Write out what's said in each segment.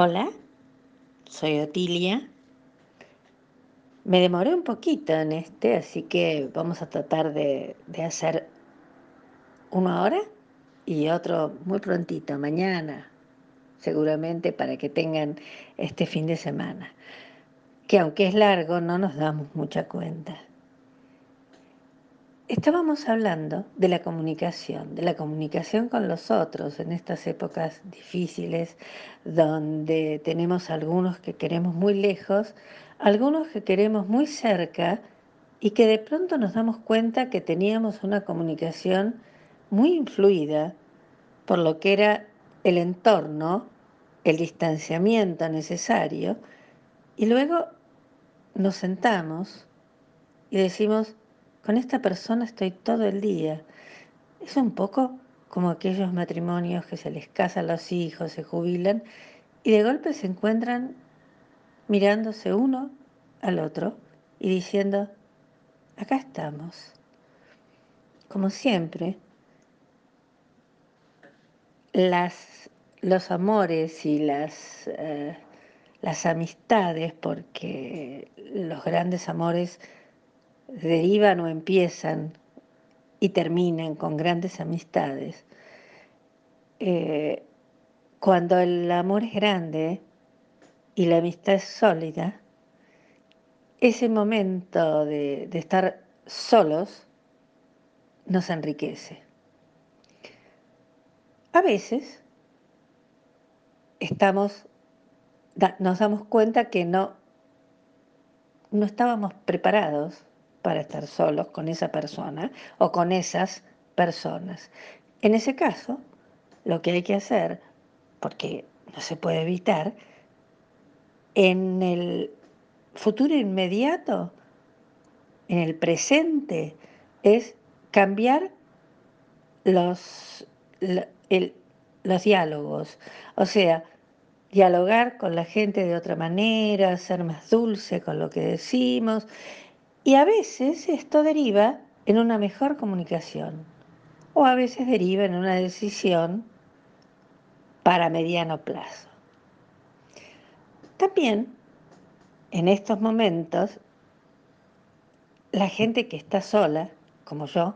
Hola, soy Otilia. Me demoré un poquito en este, así que vamos a tratar de, de hacer uno ahora y otro muy prontito, mañana, seguramente para que tengan este fin de semana, que aunque es largo no nos damos mucha cuenta. Estábamos hablando de la comunicación, de la comunicación con los otros en estas épocas difíciles donde tenemos algunos que queremos muy lejos, algunos que queremos muy cerca y que de pronto nos damos cuenta que teníamos una comunicación muy influida por lo que era el entorno, el distanciamiento necesario y luego nos sentamos y decimos, con esta persona estoy todo el día. Es un poco como aquellos matrimonios que se les casan los hijos, se jubilan y de golpe se encuentran mirándose uno al otro y diciendo, acá estamos. Como siempre, las, los amores y las, eh, las amistades, porque los grandes amores derivan o empiezan y terminan con grandes amistades, eh, cuando el amor es grande y la amistad es sólida, ese momento de, estar solos nos enriquece. A veces estamos, nos damos cuenta que no, no estábamos preparados para estar solos con esa persona o con esas personas. En ese caso, lo que hay que hacer, porque no se puede evitar, en el futuro inmediato, en el presente, es cambiar los, los diálogos. O sea, dialogar con la gente de otra manera, ser más dulce con lo que decimos y a veces esto deriva en una mejor comunicación o a veces deriva en una decisión para mediano plazo. También en estos momentos la gente que está sola, como yo,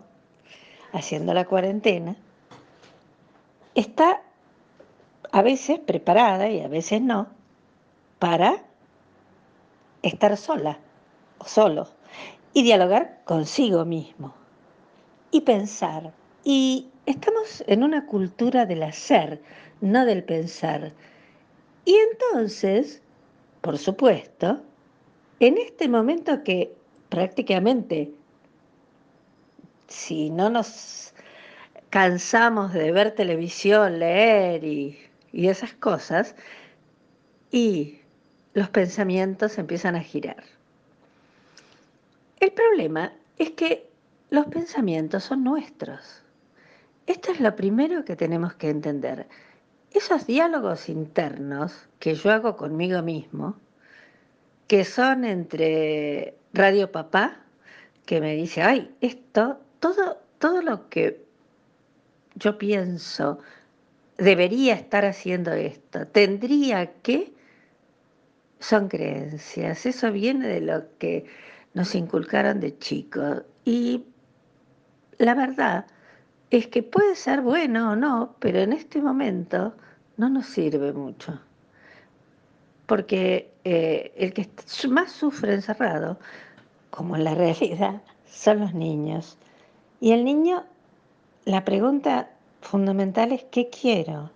haciendo la cuarentena, está a veces preparada y a veces no para estar sola o solo y dialogar consigo mismo y pensar. Y estamos en una cultura del hacer, no del pensar. Y entonces, por supuesto, en este momento que prácticamente, si no nos cansamos de ver televisión, leer y, y esas cosas, y los pensamientos empiezan a girar. El problema es que los pensamientos son nuestros. Esto es lo primero que tenemos que entender. Esos diálogos internos que yo hago conmigo mismo, que son entre Radio Papá, que me dice, ay, esto, todo, todo lo que yo pienso, debería estar haciendo esto, tendría que, son creencias, eso viene de lo que nos inculcaron de chicos. Y la verdad es que puede ser bueno o no, pero en este momento no nos sirve mucho. Porque eh, el que más sufre encerrado, como en la realidad, son los niños. Y el niño, la pregunta fundamental es ¿qué quiero?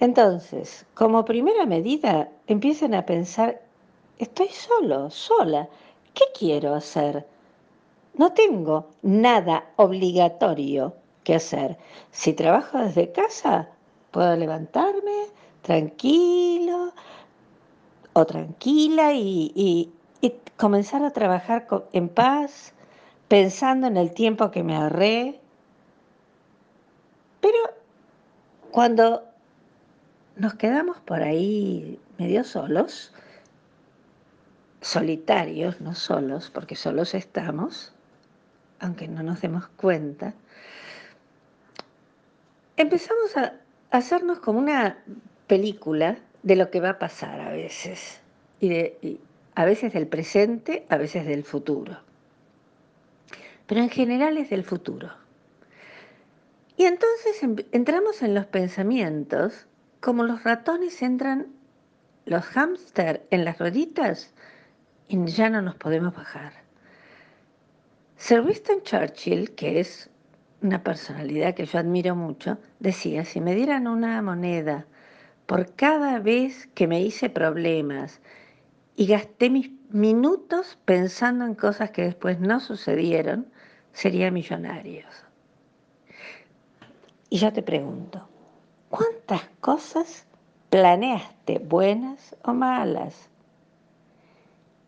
Entonces, como primera medida, empiezan a pensar, estoy solo, sola, ¿Qué quiero hacer? No tengo nada obligatorio que hacer. Si trabajo desde casa, puedo levantarme tranquilo o tranquila y, comenzar a trabajar en paz, pensando en el tiempo que me ahorré. Pero cuando nos quedamos por ahí medio solos, solitarios, no solos, porque solos estamos, aunque no nos demos cuenta, empezamos a hacernos como una película de lo que va a pasar a veces, y, a veces del presente, a veces del futuro. Pero en general es del futuro. Y entonces em, entramos en los pensamientos como los ratones entran, los hámster en las rueditas y ya no nos podemos bajar. Sir Winston Churchill, que es una personalidad que yo admiro mucho, decía, si me dieran una moneda por cada vez que me hice problemas y gasté mis minutos pensando en cosas que después no sucedieron, sería millonario. Y yo te pregunto, ¿cuántas cosas planeaste, buenas o malas?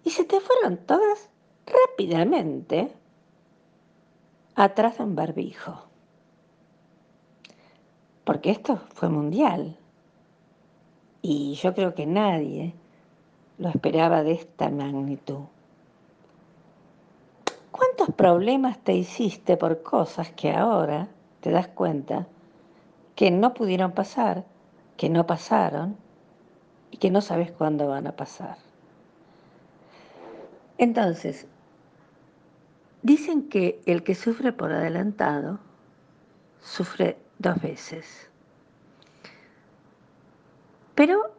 Y se te fueron todas rápidamente atrás de un barbijo. Porque esto fue mundial. Y yo creo que nadie lo esperaba de esta magnitud. ¿Cuántos problemas te hiciste por cosas que ahora te das cuenta que no pudieron pasar, que no pasaron y que no sabes cuándo van a pasar? Entonces, Dicen que el que sufre por adelantado sufre dos veces. Pero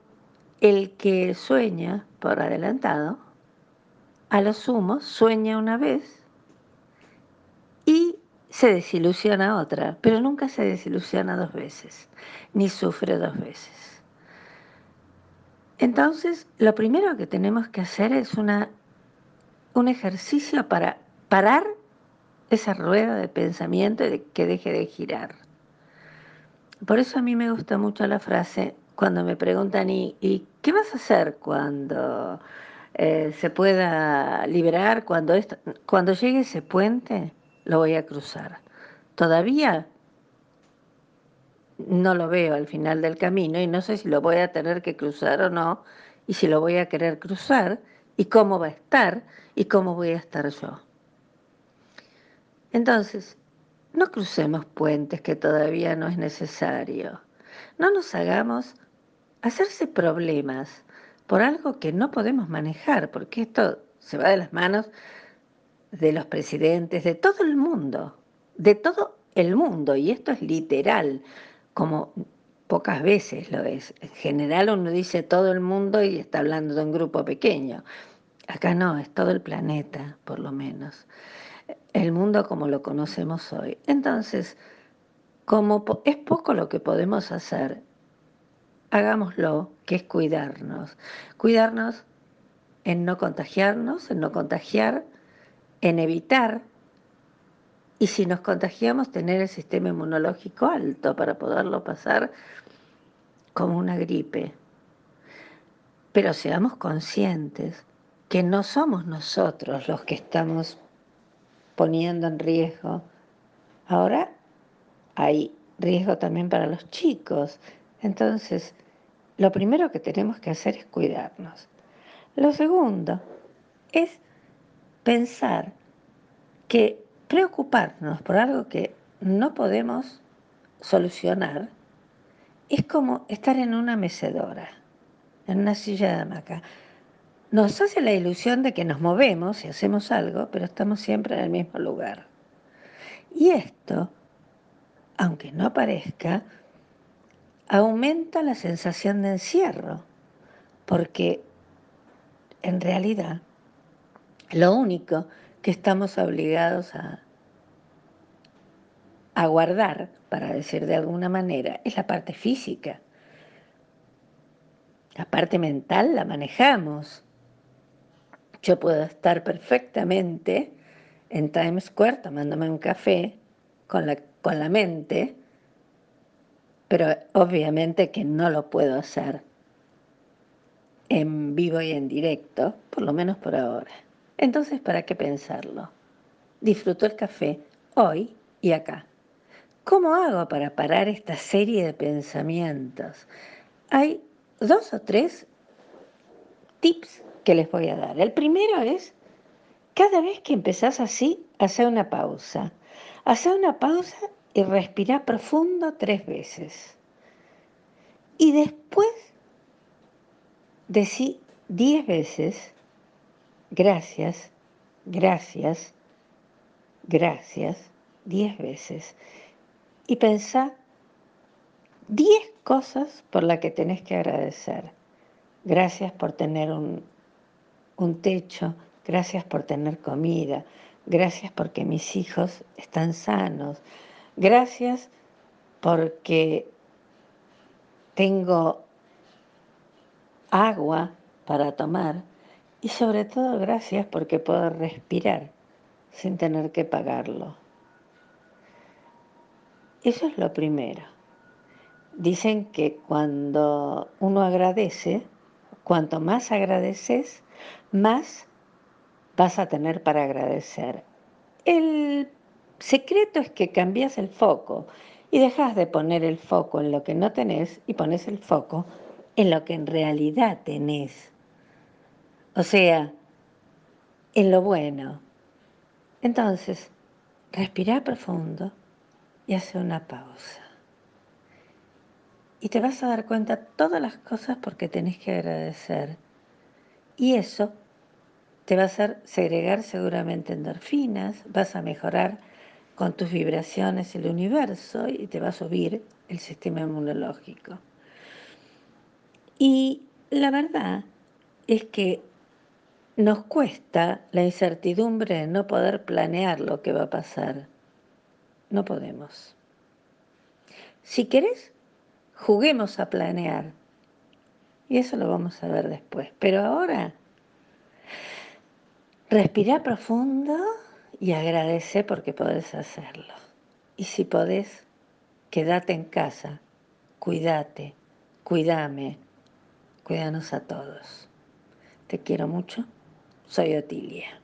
el que sueña por adelantado, a lo sumo sueña una vez y se desilusiona otra, pero nunca se desilusiona dos veces, ni sufre dos veces. Entonces, lo primero que tenemos que hacer es una, un ejercicio para parar esa rueda de pensamiento y que deje de girar. Por eso a mí me gusta mucho la frase cuando me preguntan, ¿y, qué vas a hacer cuando eh, se pueda liberar? Cuando, cuando llegue ese puente, lo voy a cruzar. Todavía no lo veo al final del camino y no sé si lo voy a tener que cruzar o no, y si lo voy a querer cruzar, y cómo va a estar, y cómo voy a estar yo. Entonces, no crucemos puentes que todavía no es necesario. No nos hagamos hacerse problemas por algo que no podemos manejar, porque esto se va de las manos de los presidentes, de todo el mundo, de todo el mundo, y esto es literal, como pocas veces lo es. En general uno dice todo el mundo y está hablando de un grupo pequeño. Acá no, es todo el planeta, por lo menos el mundo como lo conocemos hoy. Entonces, como es poco lo que podemos hacer, hagámoslo, que es cuidarnos. Cuidarnos en no contagiarnos, en no contagiar, en evitar, y si nos contagiamos, tener el sistema inmunológico alto para poderlo pasar como una gripe. Pero seamos conscientes que no somos nosotros los que estamos poniendo en riesgo. Ahora hay riesgo también para los chicos. Entonces, lo primero que tenemos que hacer es cuidarnos. Lo segundo es pensar que preocuparnos por algo que no podemos solucionar es como estar en una mecedora, en una silla de hamaca nos hace la ilusión de que nos movemos y hacemos algo, pero estamos siempre en el mismo lugar. Y esto, aunque no parezca, aumenta la sensación de encierro, porque en realidad lo único que estamos obligados a, a guardar, para decir de alguna manera, es la parte física. La parte mental la manejamos, yo puedo estar perfectamente en Times Square tomándome un café con la, con la mente, pero obviamente que no lo puedo hacer en vivo y en directo, por lo menos por ahora. Entonces, ¿para qué pensarlo? Disfruto el café hoy y acá. ¿Cómo hago para parar esta serie de pensamientos? Hay dos o tres tips que les voy a dar. El primero es, cada vez que empezás así, hacer una pausa. Hacer una pausa y respirar profundo tres veces. Y después Decí diez veces gracias, gracias, gracias, diez veces. Y pensá diez cosas por las que tenés que agradecer. Gracias por tener un, un techo, gracias por tener comida, gracias porque mis hijos están sanos, gracias porque tengo agua para tomar y sobre todo gracias porque puedo respirar sin tener que pagarlo. Eso es lo primero. Dicen que cuando uno agradece, cuanto más agradeces, más vas a tener para agradecer. El secreto es que cambias el foco y dejas de poner el foco en lo que no tenés y pones el foco en lo que en realidad tenés. O sea, en lo bueno. Entonces, respira profundo y hace una pausa. Y te vas a dar cuenta todas las cosas porque tenés que agradecer. Y eso te va a hacer segregar seguramente endorfinas, vas a mejorar con tus vibraciones el universo y te va a subir el sistema inmunológico. Y la verdad es que nos cuesta la incertidumbre de no poder planear lo que va a pasar. No podemos. Si querés, juguemos a planear. Y eso lo vamos a ver después. Pero ahora, respira profundo y agradece porque podés hacerlo. Y si podés, quédate en casa, cuídate, cuídame, cuídanos a todos. Te quiero mucho, soy Otilia.